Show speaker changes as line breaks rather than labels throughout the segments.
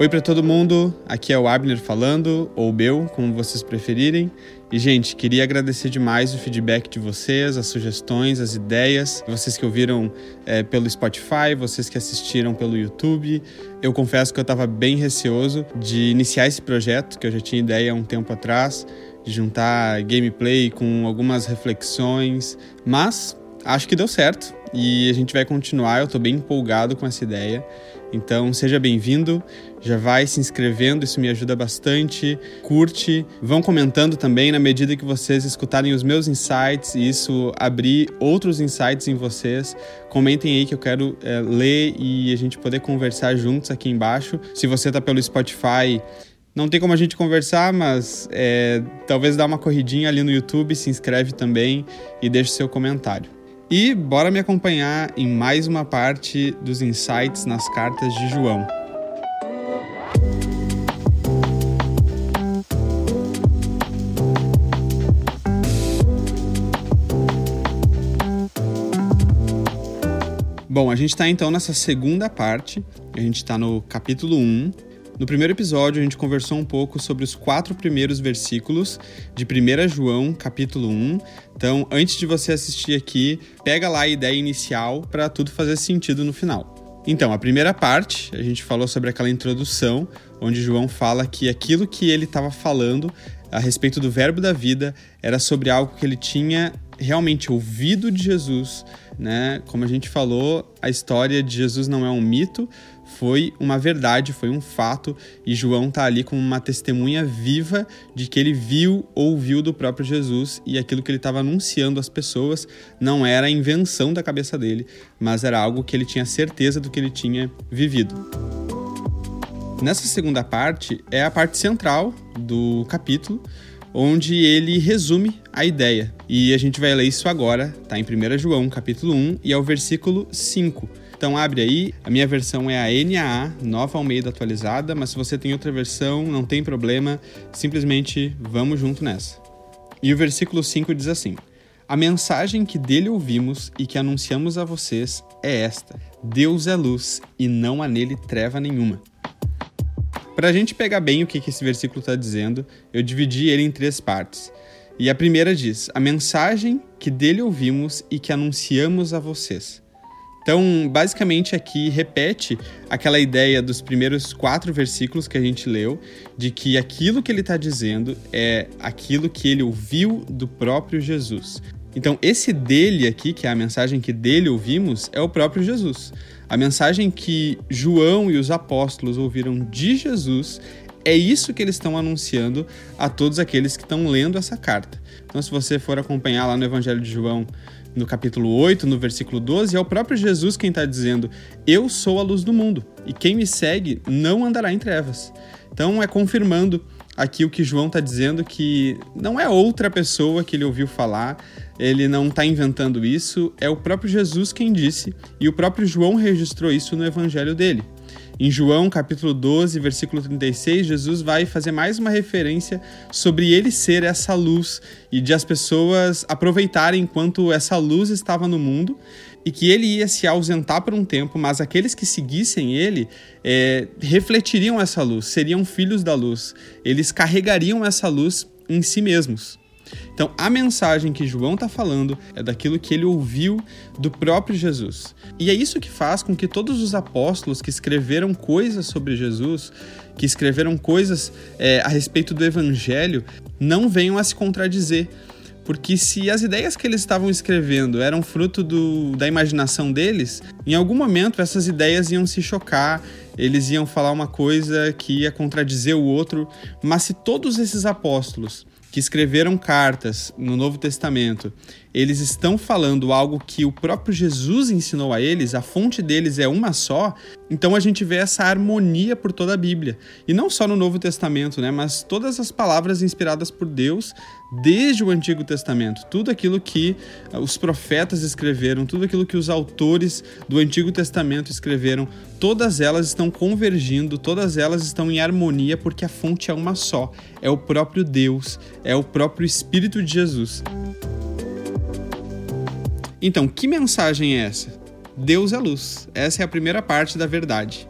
Oi para todo mundo, aqui é o Abner falando, ou Bel, como vocês preferirem. E, gente, queria agradecer demais o feedback de vocês, as sugestões, as ideias, vocês que ouviram é, pelo Spotify, vocês que assistiram pelo YouTube. Eu confesso que eu estava bem receoso de iniciar esse projeto, que eu já tinha ideia há um tempo atrás, de juntar gameplay com algumas reflexões, mas acho que deu certo e a gente vai continuar. Eu estou bem empolgado com essa ideia. Então seja bem-vindo, já vai se inscrevendo, isso me ajuda bastante. Curte, vão comentando também na medida que vocês escutarem os meus insights e isso abrir outros insights em vocês. Comentem aí que eu quero é, ler e a gente poder conversar juntos aqui embaixo. Se você está pelo Spotify, não tem como a gente conversar, mas é, talvez dá uma corridinha ali no YouTube, se inscreve também e deixe seu comentário. E bora me acompanhar em mais uma parte dos insights nas cartas de João. Bom, a gente está então nessa segunda parte, a gente está no capítulo 1, no primeiro episódio, a gente conversou um pouco sobre os quatro primeiros versículos de 1 João, capítulo 1. Então, antes de você assistir aqui, pega lá a ideia inicial para tudo fazer sentido no final. Então, a primeira parte, a gente falou sobre aquela introdução, onde João fala que aquilo que ele estava falando a respeito do verbo da vida era sobre algo que ele tinha realmente ouvido de Jesus, né? Como a gente falou, a história de Jesus não é um mito, foi uma verdade, foi um fato, e João está ali como uma testemunha viva de que ele viu, ouviu do próprio Jesus e aquilo que ele estava anunciando às pessoas não era a invenção da cabeça dele, mas era algo que ele tinha certeza do que ele tinha vivido. Nessa segunda parte é a parte central do capítulo, onde ele resume a ideia. E a gente vai ler isso agora, tá em 1 João, capítulo 1, e é o versículo 5. Então abre aí, a minha versão é a NAA, nova Almeida atualizada, mas se você tem outra versão, não tem problema, simplesmente vamos junto nessa. E o versículo 5 diz assim: A mensagem que dele ouvimos e que anunciamos a vocês é esta: Deus é luz e não há nele treva nenhuma. Para a gente pegar bem o que esse versículo está dizendo, eu dividi ele em três partes. E a primeira diz: A mensagem que dele ouvimos e que anunciamos a vocês. Então, basicamente, aqui repete aquela ideia dos primeiros quatro versículos que a gente leu, de que aquilo que ele está dizendo é aquilo que ele ouviu do próprio Jesus. Então, esse dele aqui, que é a mensagem que dele ouvimos, é o próprio Jesus. A mensagem que João e os apóstolos ouviram de Jesus é isso que eles estão anunciando a todos aqueles que estão lendo essa carta. Então, se você for acompanhar lá no Evangelho de João, no capítulo 8, no versículo 12, é o próprio Jesus quem está dizendo: Eu sou a luz do mundo, e quem me segue não andará em trevas. Então, é confirmando aqui o que João está dizendo, que não é outra pessoa que ele ouviu falar, ele não está inventando isso, é o próprio Jesus quem disse, e o próprio João registrou isso no evangelho dele. Em João, capítulo 12, versículo 36, Jesus vai fazer mais uma referência sobre ele ser essa luz e de as pessoas aproveitarem enquanto essa luz estava no mundo e que ele ia se ausentar por um tempo, mas aqueles que seguissem ele é, refletiriam essa luz, seriam filhos da luz, eles carregariam essa luz em si mesmos. Então, a mensagem que João está falando é daquilo que ele ouviu do próprio Jesus. E é isso que faz com que todos os apóstolos que escreveram coisas sobre Jesus, que escreveram coisas é, a respeito do evangelho, não venham a se contradizer. Porque se as ideias que eles estavam escrevendo eram fruto do, da imaginação deles, em algum momento essas ideias iam se chocar, eles iam falar uma coisa que ia contradizer o outro. Mas se todos esses apóstolos que escreveram cartas no Novo Testamento, eles estão falando algo que o próprio Jesus ensinou a eles, a fonte deles é uma só, então a gente vê essa harmonia por toda a Bíblia. E não só no Novo Testamento, né, mas todas as palavras inspiradas por Deus desde o Antigo Testamento. Tudo aquilo que os profetas escreveram, tudo aquilo que os autores do Antigo Testamento escreveram, todas elas estão convergindo, todas elas estão em harmonia porque a fonte é uma só, é o próprio Deus, é o próprio Espírito de Jesus. Então, que mensagem é essa? Deus é luz. Essa é a primeira parte da verdade.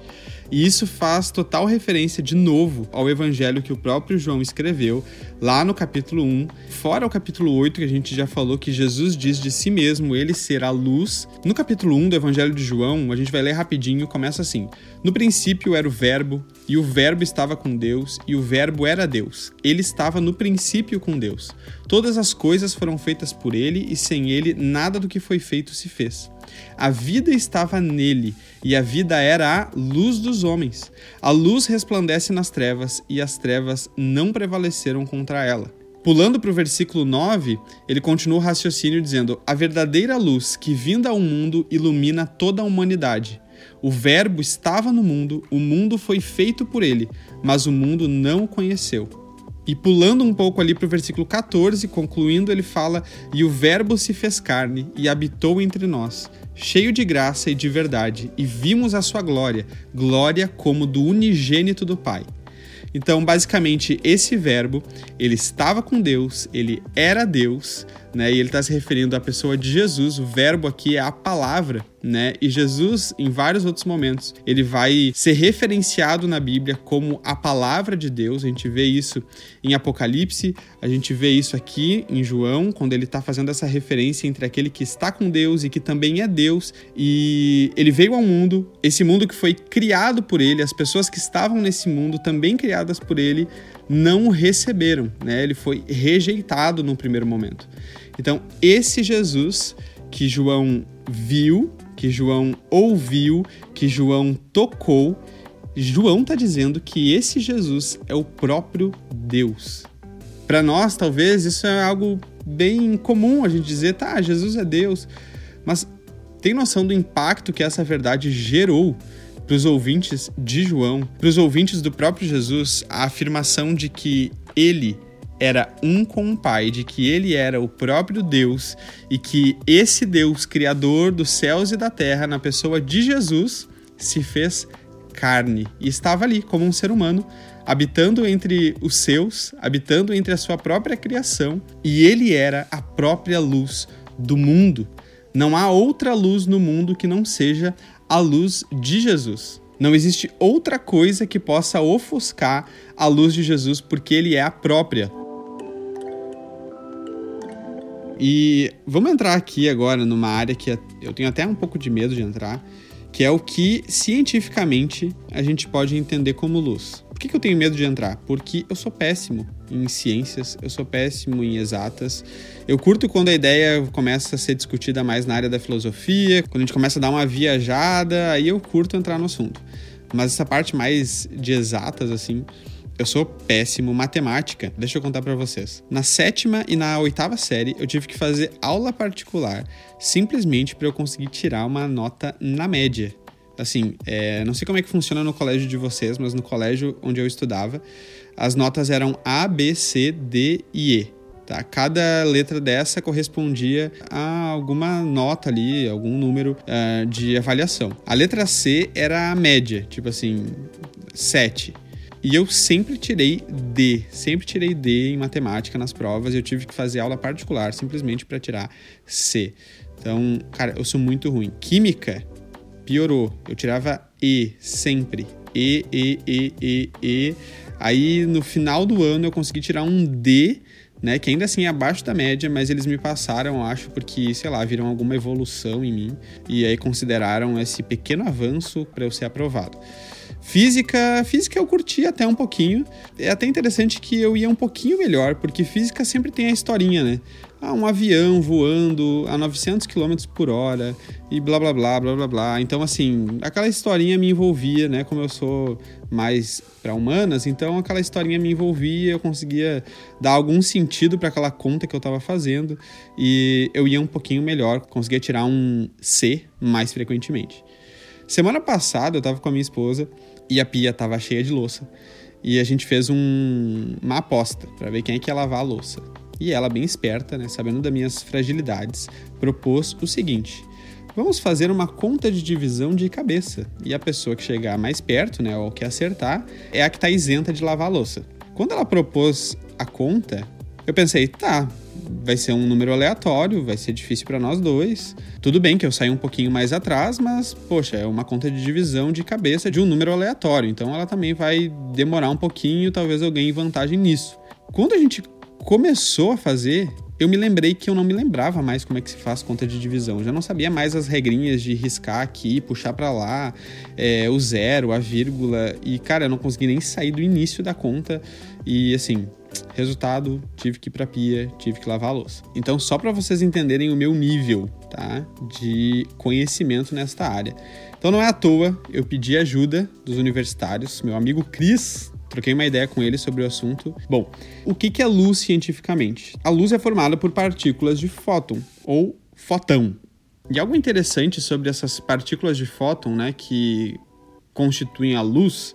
E isso faz total referência de novo ao evangelho que o próprio João escreveu lá no capítulo 1, fora o capítulo 8 que a gente já falou que Jesus diz de si mesmo ele ser a luz. No capítulo 1 do evangelho de João, a gente vai ler rapidinho, começa assim: No princípio era o verbo, e o verbo estava com Deus, e o verbo era Deus. Ele estava no princípio com Deus. Todas as coisas foram feitas por ele, e sem ele nada do que foi feito se fez. A vida estava nele, e a vida era a luz dos homens. A luz resplandece nas trevas, e as trevas não prevaleceram contra ela. Pulando para o versículo 9, ele continua o raciocínio dizendo: A verdadeira luz que vinda ao mundo ilumina toda a humanidade. O Verbo estava no mundo, o mundo foi feito por ele, mas o mundo não o conheceu. E pulando um pouco ali para o versículo 14, concluindo, ele fala: E o Verbo se fez carne e habitou entre nós cheio de graça e de verdade, e vimos a sua glória, glória como do unigênito do Pai. Então, basicamente, esse verbo, ele estava com Deus, ele era Deus, né? E ele está se referindo à pessoa de Jesus. O verbo aqui é a palavra, né? E Jesus, em vários outros momentos, ele vai ser referenciado na Bíblia como a palavra de Deus. A gente vê isso em Apocalipse, a gente vê isso aqui em João, quando ele está fazendo essa referência entre aquele que está com Deus e que também é Deus. E ele veio ao mundo, esse mundo que foi criado por ele, as pessoas que estavam nesse mundo também criadas por ele, não o receberam, né? Ele foi rejeitado no primeiro momento. Então, esse Jesus que João viu, que João ouviu, que João tocou, João está dizendo que esse Jesus é o próprio Deus. Para nós, talvez, isso é algo bem comum a gente dizer, tá, Jesus é Deus. Mas tem noção do impacto que essa verdade gerou para os ouvintes de João, para os ouvintes do próprio Jesus, a afirmação de que ele era um com o Pai, de que ele era o próprio Deus e que esse Deus, criador dos céus e da terra, na pessoa de Jesus, se fez carne e estava ali como um ser humano, habitando entre os seus, habitando entre a sua própria criação, e ele era a própria luz do mundo. Não há outra luz no mundo que não seja a luz de Jesus. Não existe outra coisa que possa ofuscar a luz de Jesus, porque ele é a própria e vamos entrar aqui agora numa área que eu tenho até um pouco de medo de entrar, que é o que cientificamente a gente pode entender como luz. Por que, que eu tenho medo de entrar? Porque eu sou péssimo em ciências, eu sou péssimo em exatas. Eu curto quando a ideia começa a ser discutida mais na área da filosofia, quando a gente começa a dar uma viajada, aí eu curto entrar no assunto. Mas essa parte mais de exatas, assim, eu sou péssimo matemática. Deixa eu contar para vocês. Na sétima e na oitava série, eu tive que fazer aula particular simplesmente para eu conseguir tirar uma nota na média. Assim, é, não sei como é que funciona no colégio de vocês, mas no colégio onde eu estudava, as notas eram A, B, C, D e E. Tá? Cada letra dessa correspondia a alguma nota ali, algum número uh, de avaliação. A letra C era a média, tipo assim, 7. E eu sempre tirei D, sempre tirei D em matemática nas provas. Eu tive que fazer aula particular simplesmente para tirar C. Então, cara, eu sou muito ruim. Química piorou. Eu tirava E sempre. E, E, E, E, E. Aí no final do ano eu consegui tirar um D né? Que ainda assim é abaixo da média, mas eles me passaram, acho, porque, sei lá, viram alguma evolução em mim e aí consideraram esse pequeno avanço para eu ser aprovado. Física, física eu curti até um pouquinho. É até interessante que eu ia um pouquinho melhor, porque física sempre tem a historinha, né? Ah, um avião voando a 900 km por hora e blá blá blá blá blá blá. Então, assim, aquela historinha me envolvia, né? Como eu sou mais para humanas, então aquela historinha me envolvia, eu conseguia dar algum sentido para aquela conta que eu estava fazendo e eu ia um pouquinho melhor, conseguia tirar um C mais frequentemente. Semana passada eu estava com a minha esposa e a pia estava cheia de louça e a gente fez um, uma aposta para ver quem é que ia lavar a louça. E ela, bem esperta, né, sabendo das minhas fragilidades, propôs o seguinte: vamos fazer uma conta de divisão de cabeça. E a pessoa que chegar mais perto, né, ou que acertar, é a que está isenta de lavar a louça. Quando ela propôs a conta, eu pensei, tá, vai ser um número aleatório, vai ser difícil para nós dois. Tudo bem que eu saí um pouquinho mais atrás, mas, poxa, é uma conta de divisão de cabeça de um número aleatório, então ela também vai demorar um pouquinho, talvez eu ganhe vantagem nisso. Quando a gente começou a fazer, eu me lembrei que eu não me lembrava mais como é que se faz conta de divisão. Eu já não sabia mais as regrinhas de riscar aqui, puxar para lá, é, o zero, a vírgula. E, cara, eu não consegui nem sair do início da conta. E, assim, resultado, tive que ir pra pia, tive que lavar a louça. Então, só para vocês entenderem o meu nível, tá? De conhecimento nesta área. Então, não é à toa, eu pedi ajuda dos universitários. Meu amigo Cris Troquei uma ideia com ele sobre o assunto. Bom, o que é luz cientificamente? A luz é formada por partículas de fóton ou fotão. E algo interessante sobre essas partículas de fóton, né, que constituem a luz,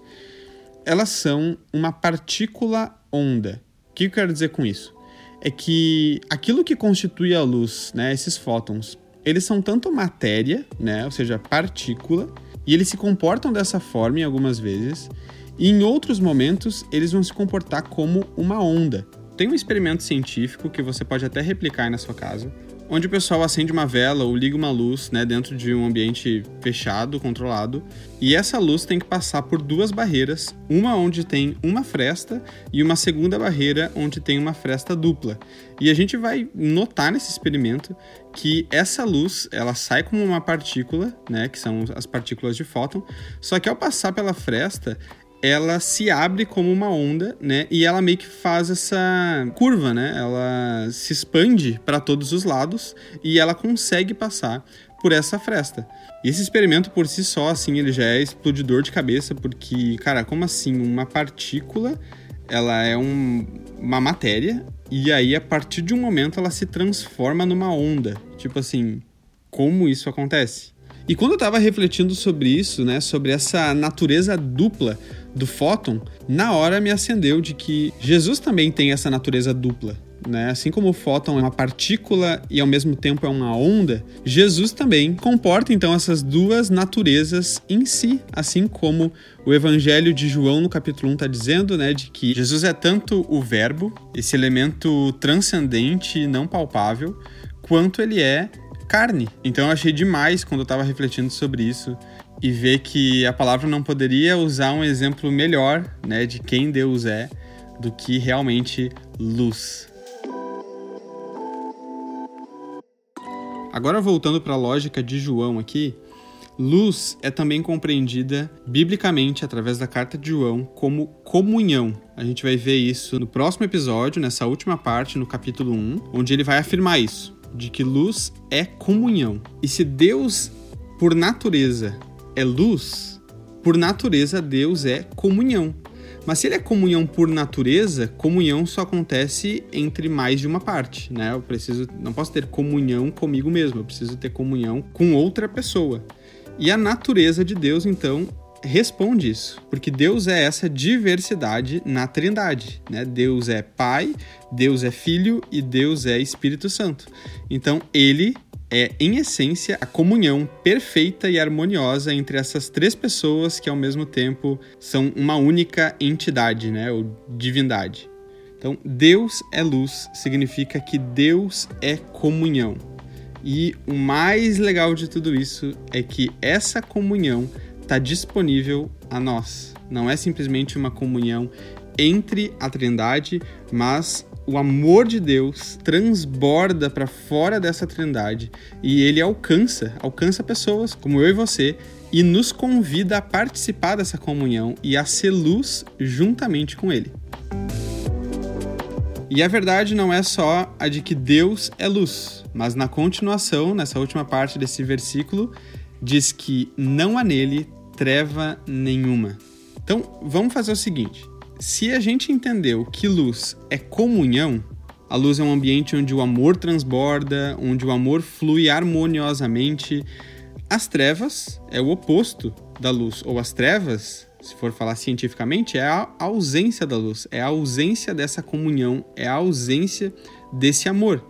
elas são uma partícula onda. O que eu quero dizer com isso? É que aquilo que constitui a luz, né, esses fótons, eles são tanto matéria, né, ou seja, partícula, e eles se comportam dessa forma em algumas vezes, e em outros momentos, eles vão se comportar como uma onda. Tem um experimento científico que você pode até replicar na sua casa, onde o pessoal acende uma vela ou liga uma luz né, dentro de um ambiente fechado, controlado, e essa luz tem que passar por duas barreiras, uma onde tem uma fresta e uma segunda barreira onde tem uma fresta dupla. E a gente vai notar nesse experimento que essa luz ela sai como uma partícula, né, que são as partículas de fóton, só que ao passar pela fresta ela se abre como uma onda, né? E ela meio que faz essa curva, né? Ela se expande para todos os lados e ela consegue passar por essa fresta. E esse experimento por si só, assim, ele já é explodidor de cabeça, porque, cara, como assim? Uma partícula, ela é um, uma matéria, e aí a partir de um momento ela se transforma numa onda. Tipo assim, como isso acontece? E quando eu estava refletindo sobre isso, né, sobre essa natureza dupla do fóton, na hora me acendeu de que Jesus também tem essa natureza dupla. Né? Assim como o fóton é uma partícula e ao mesmo tempo é uma onda, Jesus também comporta então essas duas naturezas em si, assim como o Evangelho de João no capítulo 1 está dizendo, né, de que Jesus é tanto o verbo, esse elemento transcendente e não palpável, quanto ele é carne. Então eu achei demais quando eu estava refletindo sobre isso e ver que a palavra não poderia usar um exemplo melhor, né, de quem Deus é, do que realmente luz. Agora voltando para a lógica de João aqui, luz é também compreendida biblicamente através da carta de João como comunhão. A gente vai ver isso no próximo episódio, nessa última parte, no capítulo 1, onde ele vai afirmar isso, de que luz é comunhão. E se Deus, por natureza, é luz, por natureza Deus é comunhão. Mas se ele é comunhão por natureza, comunhão só acontece entre mais de uma parte, né? Eu preciso, não posso ter comunhão comigo mesmo, eu preciso ter comunhão com outra pessoa. E a natureza de Deus, então, responde isso, porque Deus é essa diversidade na Trindade, né? Deus é Pai, Deus é Filho e Deus é Espírito Santo. Então, ele é, em essência, a comunhão perfeita e harmoniosa entre essas três pessoas que, ao mesmo tempo, são uma única entidade, né? Ou divindade. Então, Deus é luz significa que Deus é comunhão. E o mais legal de tudo isso é que essa comunhão está disponível a nós. Não é simplesmente uma comunhão entre a Trindade, mas o amor de Deus transborda para fora dessa trindade e ele alcança, alcança pessoas como eu e você e nos convida a participar dessa comunhão e a ser luz juntamente com ele. E a verdade não é só a de que Deus é luz, mas na continuação, nessa última parte desse versículo, diz que não há nele treva nenhuma. Então, vamos fazer o seguinte: se a gente entendeu que luz é comunhão, a luz é um ambiente onde o amor transborda, onde o amor flui harmoniosamente. As trevas é o oposto da luz, ou as trevas, se for falar cientificamente, é a ausência da luz, é a ausência dessa comunhão, é a ausência desse amor.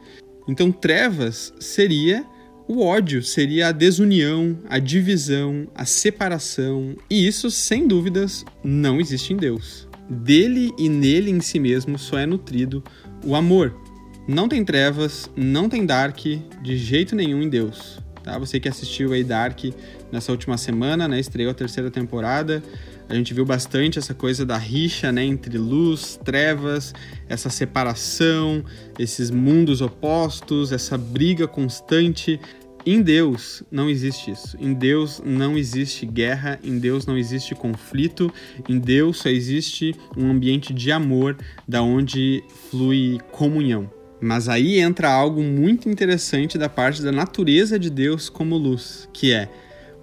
Então, trevas seria o ódio, seria a desunião, a divisão, a separação, e isso, sem dúvidas, não existe em Deus dele e nele em si mesmo só é nutrido o amor. Não tem trevas, não tem dark de jeito nenhum em Deus. Tá? Você que assistiu aí Dark nessa última semana, né? Estreou a terceira temporada. A gente viu bastante essa coisa da rixa, né, entre luz, trevas, essa separação, esses mundos opostos, essa briga constante. Em Deus não existe isso. Em Deus não existe guerra, em Deus não existe conflito, em Deus só existe um ambiente de amor da onde flui comunhão. Mas aí entra algo muito interessante da parte da natureza de Deus como luz, que é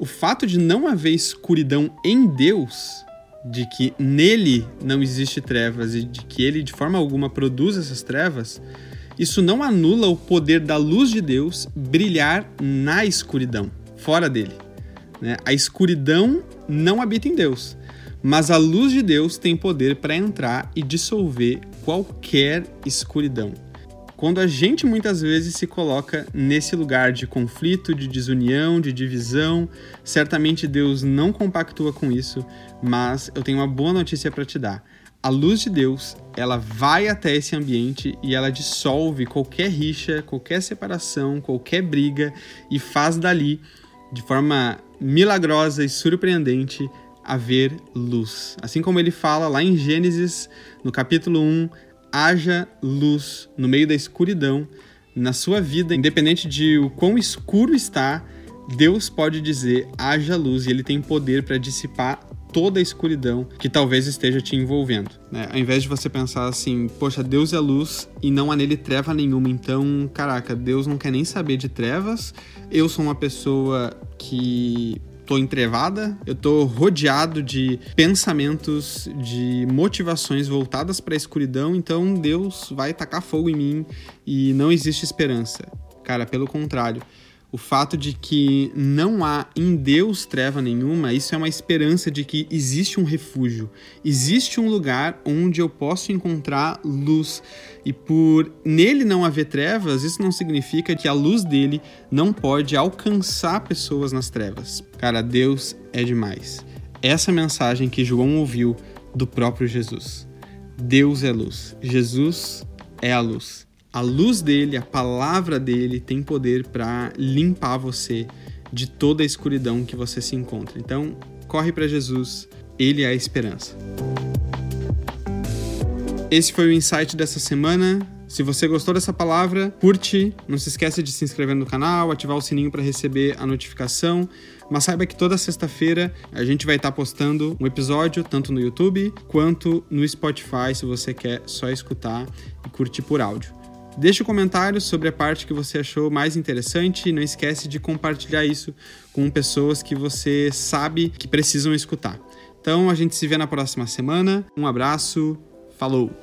o fato de não haver escuridão em Deus, de que nele não existe trevas e de que ele de forma alguma produz essas trevas, isso não anula o poder da luz de Deus brilhar na escuridão, fora dele. Né? A escuridão não habita em Deus, mas a luz de Deus tem poder para entrar e dissolver qualquer escuridão. Quando a gente muitas vezes se coloca nesse lugar de conflito, de desunião, de divisão, certamente Deus não compactua com isso, mas eu tenho uma boa notícia para te dar. A luz de Deus, ela vai até esse ambiente e ela dissolve qualquer rixa, qualquer separação, qualquer briga e faz dali, de forma milagrosa e surpreendente, haver luz. Assim como ele fala lá em Gênesis, no capítulo 1, haja luz no meio da escuridão na sua vida, independente de o quão escuro está, Deus pode dizer haja luz e ele tem poder para dissipar toda a escuridão que talvez esteja te envolvendo. Né? Ao invés de você pensar assim, poxa, Deus é luz e não há nele treva nenhuma, então, caraca, Deus não quer nem saber de trevas, eu sou uma pessoa que tô entrevada, eu tô rodeado de pensamentos, de motivações voltadas para a escuridão, então Deus vai tacar fogo em mim e não existe esperança. Cara, pelo contrário, o fato de que não há em Deus treva nenhuma, isso é uma esperança de que existe um refúgio, existe um lugar onde eu posso encontrar luz. E por nele não haver trevas, isso não significa que a luz dele não pode alcançar pessoas nas trevas. Cara, Deus é demais. Essa mensagem que João ouviu do próprio Jesus. Deus é luz. Jesus é a luz a luz dele, a palavra dele tem poder para limpar você de toda a escuridão que você se encontra. Então, corre para Jesus, ele é a esperança. Esse foi o insight dessa semana. Se você gostou dessa palavra, curte, não se esqueça de se inscrever no canal, ativar o sininho para receber a notificação. Mas saiba que toda sexta-feira a gente vai estar postando um episódio tanto no YouTube quanto no Spotify, se você quer só escutar e curtir por áudio. Deixe um comentário sobre a parte que você achou mais interessante e não esquece de compartilhar isso com pessoas que você sabe que precisam escutar. Então a gente se vê na próxima semana. Um abraço, falou!